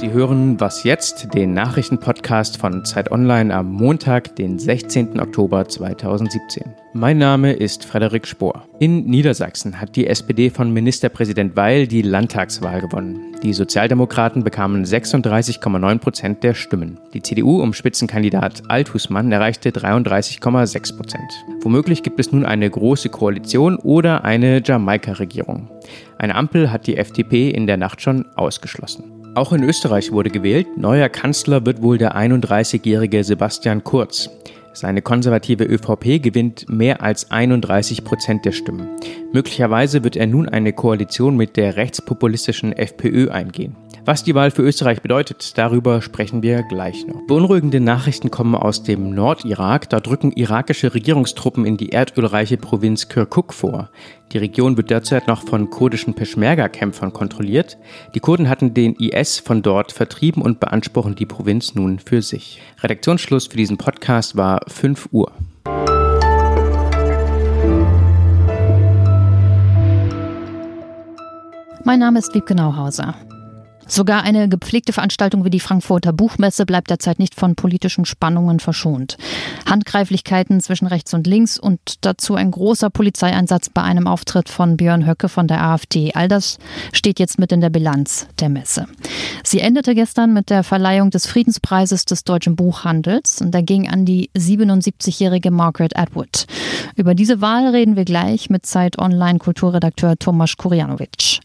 Sie hören Was jetzt, den Nachrichtenpodcast von Zeit Online am Montag, den 16. Oktober 2017. Mein Name ist Frederik Spohr. In Niedersachsen hat die SPD von Ministerpräsident Weil die Landtagswahl gewonnen. Die Sozialdemokraten bekamen 36,9 Prozent der Stimmen. Die CDU um Spitzenkandidat Althusmann erreichte 33,6 Prozent. Womöglich gibt es nun eine große Koalition oder eine Jamaika-Regierung. Eine Ampel hat die FDP in der Nacht schon ausgeschlossen. Auch in Österreich wurde gewählt. Neuer Kanzler wird wohl der 31-jährige Sebastian Kurz. Seine konservative ÖVP gewinnt mehr als 31 Prozent der Stimmen. Möglicherweise wird er nun eine Koalition mit der rechtspopulistischen FPÖ eingehen. Was die Wahl für Österreich bedeutet, darüber sprechen wir gleich noch. Beunruhigende Nachrichten kommen aus dem Nordirak. Da drücken irakische Regierungstruppen in die erdölreiche Provinz Kirkuk vor. Die Region wird derzeit noch von kurdischen Peschmerga-Kämpfern kontrolliert. Die Kurden hatten den IS von dort vertrieben und beanspruchen die Provinz nun für sich. Redaktionsschluss für diesen Podcast war 5 Uhr. Mein Name ist Wiebke Nauhauser. Sogar eine gepflegte Veranstaltung wie die Frankfurter Buchmesse bleibt derzeit nicht von politischen Spannungen verschont. Handgreiflichkeiten zwischen rechts und links und dazu ein großer Polizeieinsatz bei einem Auftritt von Björn Höcke von der AfD. All das steht jetzt mit in der Bilanz der Messe. Sie endete gestern mit der Verleihung des Friedenspreises des deutschen Buchhandels und der ging an die 77-jährige Margaret Atwood. Über diese Wahl reden wir gleich mit Zeit Online Kulturredakteur Tomasz Kurjanowicz.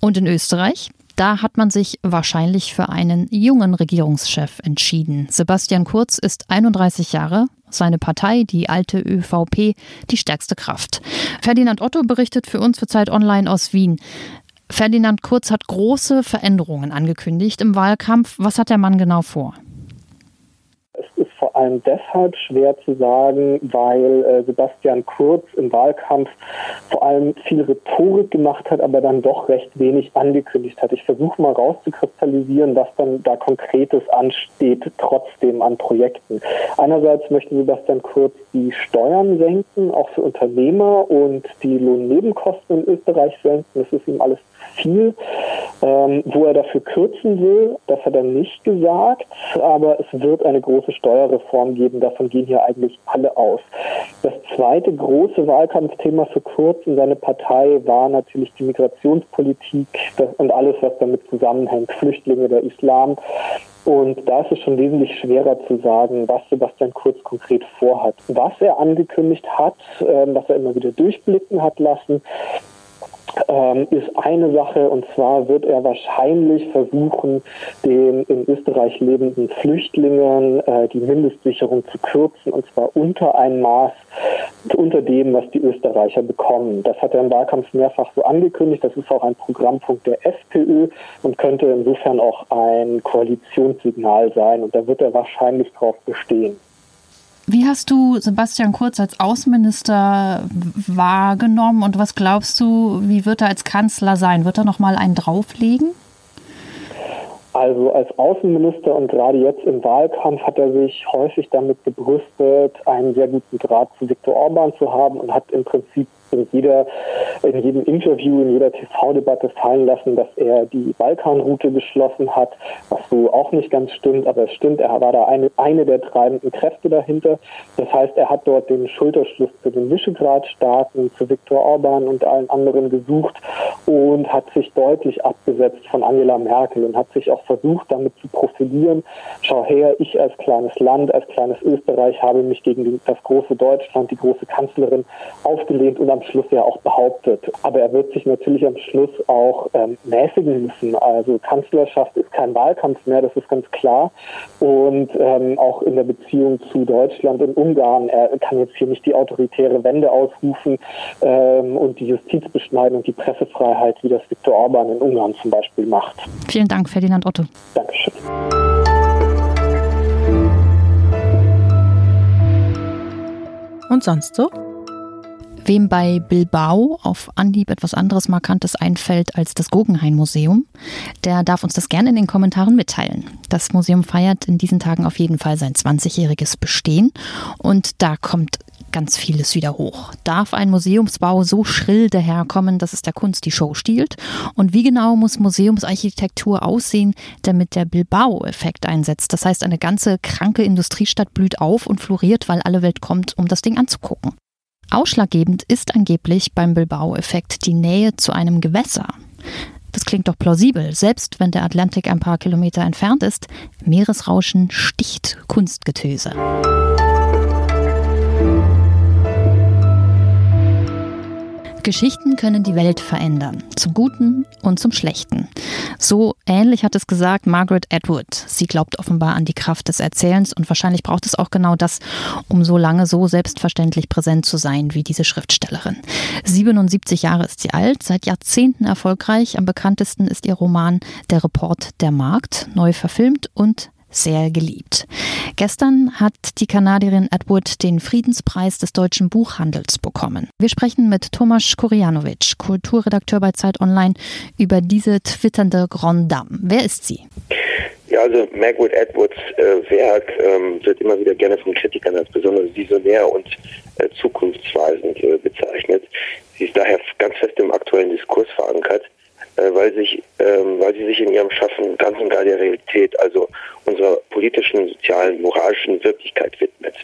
Und in Österreich? Da hat man sich wahrscheinlich für einen jungen Regierungschef entschieden. Sebastian Kurz ist 31 Jahre, seine Partei, die alte ÖVP, die stärkste Kraft. Ferdinand Otto berichtet für uns für Zeit Online aus Wien. Ferdinand Kurz hat große Veränderungen angekündigt im Wahlkampf. Was hat der Mann genau vor? Vor allem deshalb schwer zu sagen, weil äh, Sebastian Kurz im Wahlkampf vor allem viel Rhetorik gemacht hat, aber dann doch recht wenig angekündigt hat. Ich versuche mal rauszukristallisieren, was dann da Konkretes ansteht, trotzdem an Projekten. Einerseits möchte Sebastian Kurz die Steuern senken, auch für Unternehmer und die Lohnnebenkosten in Österreich senken. Das ist ihm alles viel. Ähm, wo er dafür kürzen will, das hat er nicht gesagt, aber es wird eine große Steuerreform geben. Davon gehen hier eigentlich alle aus. Das zweite große Wahlkampfthema für Kurz und seine Partei war natürlich die Migrationspolitik und alles, was damit zusammenhängt, Flüchtlinge, der Islam. Und da ist es schon wesentlich schwerer zu sagen, was Sebastian Kurz konkret vorhat. Was er angekündigt hat, ähm, was er immer wieder durchblicken hat lassen, ähm, ist eine Sache und zwar wird er wahrscheinlich versuchen, den in Österreich lebenden Flüchtlingen äh, die Mindestsicherung zu kürzen und zwar unter ein Maß unter dem, was die Österreicher bekommen. Das hat er im Wahlkampf mehrfach so angekündigt. Das ist auch ein Programmpunkt der FPÖ und könnte insofern auch ein Koalitionssignal sein und da wird er wahrscheinlich drauf bestehen. Wie hast du Sebastian Kurz als Außenminister wahrgenommen und was glaubst du, wie wird er als Kanzler sein? Wird er noch mal einen drauflegen? Also als Außenminister und gerade jetzt im Wahlkampf hat er sich häufig damit gebrüstet, einen sehr guten Draht zu Viktor Orban zu haben und hat im Prinzip in, jeder, in jedem Interview, in jeder TV-Debatte fallen lassen, dass er die Balkanroute geschlossen hat, was so auch nicht ganz stimmt, aber es stimmt, er war da eine, eine der treibenden Kräfte dahinter. Das heißt, er hat dort den Schulterschluss zu den Visegrad-Staaten, zu Viktor Orban und allen anderen gesucht und hat sich deutlich abgesetzt von Angela Merkel und hat sich auch versucht, damit zu profilieren. Schau her, ich als kleines Land, als kleines Österreich habe mich gegen das große Deutschland, die große Kanzlerin aufgelehnt und am Schluss ja auch behauptet. Aber er wird sich natürlich am Schluss auch ähm, mäßigen müssen. Also Kanzlerschaft ist kein Wahlkampf mehr, das ist ganz klar. Und ähm, auch in der Beziehung zu Deutschland und Ungarn, er kann jetzt hier nicht die autoritäre Wende ausrufen ähm, und die Justiz beschneiden und die Pressefreiheit, wie das Viktor Orban in Ungarn zum Beispiel macht. Vielen Dank, Ferdinand Otto. Dankeschön. Und sonst so? Wem bei Bilbao auf Anhieb etwas anderes Markantes einfällt als das Guggenheim-Museum, der darf uns das gerne in den Kommentaren mitteilen. Das Museum feiert in diesen Tagen auf jeden Fall sein 20-jähriges Bestehen und da kommt ganz vieles wieder hoch. Darf ein Museumsbau so schrill daherkommen, dass es der Kunst die Show stiehlt? Und wie genau muss Museumsarchitektur aussehen, damit der Bilbao-Effekt einsetzt? Das heißt, eine ganze kranke Industriestadt blüht auf und floriert, weil alle Welt kommt, um das Ding anzugucken. Ausschlaggebend ist angeblich beim Bilbao-Effekt die Nähe zu einem Gewässer. Das klingt doch plausibel, selbst wenn der Atlantik ein paar Kilometer entfernt ist. Meeresrauschen sticht Kunstgetöse. Geschichten können die Welt verändern, zum Guten und zum Schlechten. So ähnlich hat es gesagt Margaret Atwood. Sie glaubt offenbar an die Kraft des Erzählens und wahrscheinlich braucht es auch genau das, um so lange so selbstverständlich präsent zu sein wie diese Schriftstellerin. 77 Jahre ist sie alt, seit Jahrzehnten erfolgreich. Am bekanntesten ist ihr Roman Der Report der Markt, neu verfilmt und sehr geliebt. Gestern hat die Kanadierin Edward den Friedenspreis des deutschen Buchhandels bekommen. Wir sprechen mit Tomasz Korianovic, Kulturredakteur bei Zeit Online, über diese twitternde Grand Dame. Wer ist sie? Ja, also Margaret Edwards äh, Werk ähm, wird immer wieder gerne von Kritikern als besonders visionär und äh, zukunftsweisend äh, bezeichnet. Sie ist daher ganz fest im aktuellen Diskurs verankert. Äh, weil sich, ähm, weil sie sich in ihrem Schaffen ganz und gar der Realität, also unserer politischen, sozialen, moralischen Wirklichkeit widmet.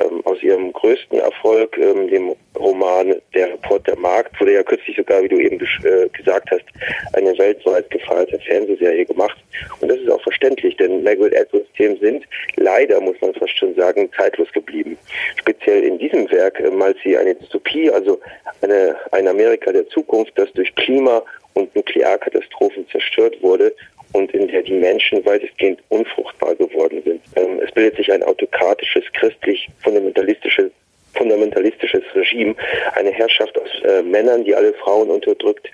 Ähm, aus ihrem größten Erfolg, ähm, dem Roman Der Report der Markt, wurde ja kürzlich sogar, wie du eben äh, gesagt hast, eine weltweit gefeierte Fernsehserie gemacht. Und das ist auch verständlich, denn Margaret Atwoods Themen sind leider, muss man fast schon sagen, zeitlos geblieben. Speziell in diesem Werk äh, malt sie eine Dystopie, also eine, ein Amerika der Zukunft, das durch Klima und Nuklearkatastrophen zerstört wurde und in der die Menschen weitestgehend unfruchtbar geworden sind. Ähm, es bildet sich ein autokratisches, christlich-fundamentalistisches fundamentalistisches Regime, eine Herrschaft aus äh, Männern, die alle Frauen unterdrückt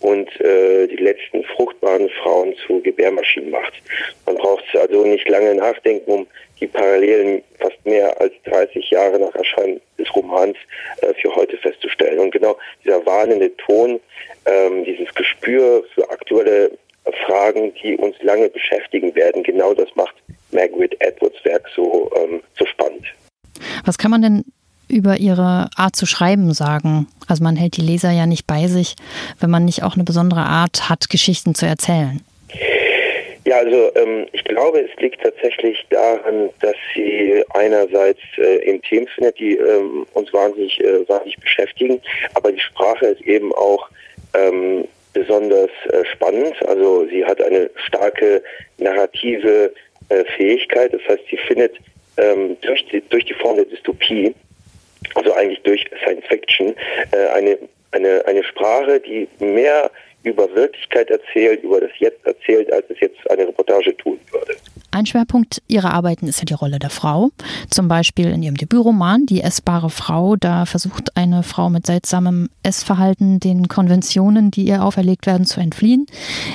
und äh, die letzten fruchtbaren Frauen zu Gebärmaschinen macht. Man braucht also nicht lange nachdenken, um die Parallelen fast mehr als 30 Jahre nach Erscheinen des Romans äh, für heute festzustellen. Und genau dieser warnende Ton, ähm, dieses Gespür für aktuelle Fragen, die uns lange beschäftigen werden, genau das macht Margaret Edwards Werk so, ähm, so spannend. Was kann man denn über ihre Art zu schreiben sagen? Also man hält die Leser ja nicht bei sich, wenn man nicht auch eine besondere Art hat, Geschichten zu erzählen. Ja, also ähm, ich glaube, es liegt tatsächlich daran, dass sie einerseits äh, eben Themen findet, die ähm, uns wahnsinnig, äh, wahnsinnig beschäftigen, aber die Sprache ist eben auch ähm, besonders äh, spannend. Also sie hat eine starke narrative äh, Fähigkeit. Das heißt, sie findet ähm, durch, die, durch die Form der Dystopie, also eigentlich durch Science Fiction, äh, eine, eine, eine Sprache, die mehr über Wirklichkeit erzählt, über das Jetzt erzählt, als es jetzt eine Reportage tun würde. Ein Schwerpunkt ihrer Arbeiten ist ja die Rolle der Frau. Zum Beispiel in ihrem Debütroman Die essbare Frau. Da versucht eine Frau mit seltsamem Essverhalten den Konventionen, die ihr auferlegt werden, zu entfliehen.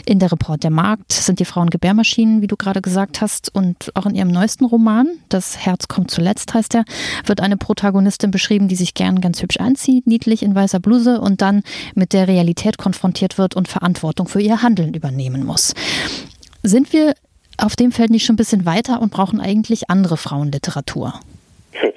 In der Report der Markt sind die Frauen Gebärmaschinen, wie du gerade gesagt hast. Und auch in ihrem neuesten Roman, Das Herz kommt zuletzt heißt er, wird eine Protagonistin beschrieben, die sich gern ganz hübsch anzieht, niedlich in weißer Bluse und dann mit der Realität konfrontiert wird und Verantwortung für ihr Handeln übernehmen muss. Sind wir auf dem Feld nicht schon ein bisschen weiter und brauchen eigentlich andere Frauenliteratur?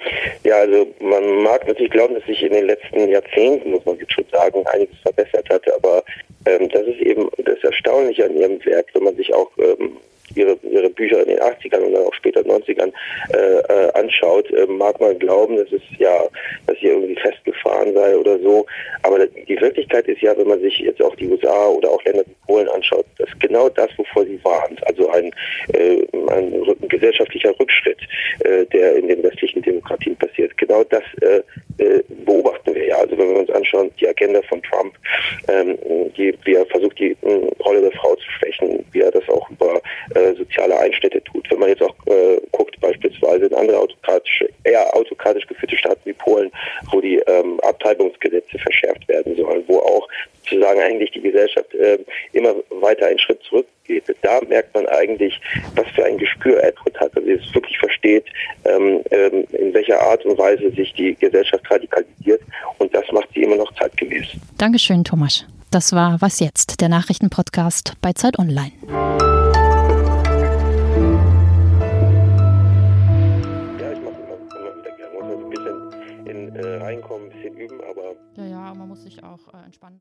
Ja, also man mag natürlich glauben, dass sich in den letzten Jahrzehnten, muss man jetzt schon sagen, einiges verbessert hat, aber ähm, das ist eben das Erstaunliche an ihrem Werk, wenn man sich auch ähm, ihre, ihre Bücher in den 80ern und dann auch später 90ern äh, äh, anschaut, äh, mag man glauben, dass es ja, dass sie irgendwie festgefahren sei oder so. Aber die Wirklichkeit ist ja, wenn man sich jetzt auch die USA oder auch Länder wie Polen anschaut, dass genau das, wovor sie warnt, also ein, äh, ein, gesellschaftlicher Rückschritt, äh, der in den westlichen Demokratien passiert, genau das äh, äh, beobachten wir ja. Also wenn wir uns anschauen, die Agenda von Trump, ähm, die, wie er versucht, die äh, Rolle der Frau zu schwächen, wie er das auch über äh, soziale Einschnitte tut. Wenn man jetzt auch äh, guckt, beispielsweise in andere autokratische, eher autokratisch geführte Staaten wie Polen, wo die ähm, Abtreibungsgesetze verschärft werden sollen, wo auch sozusagen eigentlich die Gesellschaft äh, immer weiter einen Schritt zurückgeht. Da merkt man eigentlich, was für ein Gespür Edward hat. Also es wirklich versteht, ähm, ähm, in welcher Art und Weise sich die Gesellschaft radikalisiert und das macht sie immer noch zeitgemäß. Dankeschön, Thomas. Das war Was jetzt, der Nachrichtenpodcast bei Zeit Online. Ja, ich mache immer, immer wieder gerne. Man Muss ein bisschen in, äh, reinkommen, ein bisschen üben, aber. Ja, ja, man muss sich auch äh, entspannen.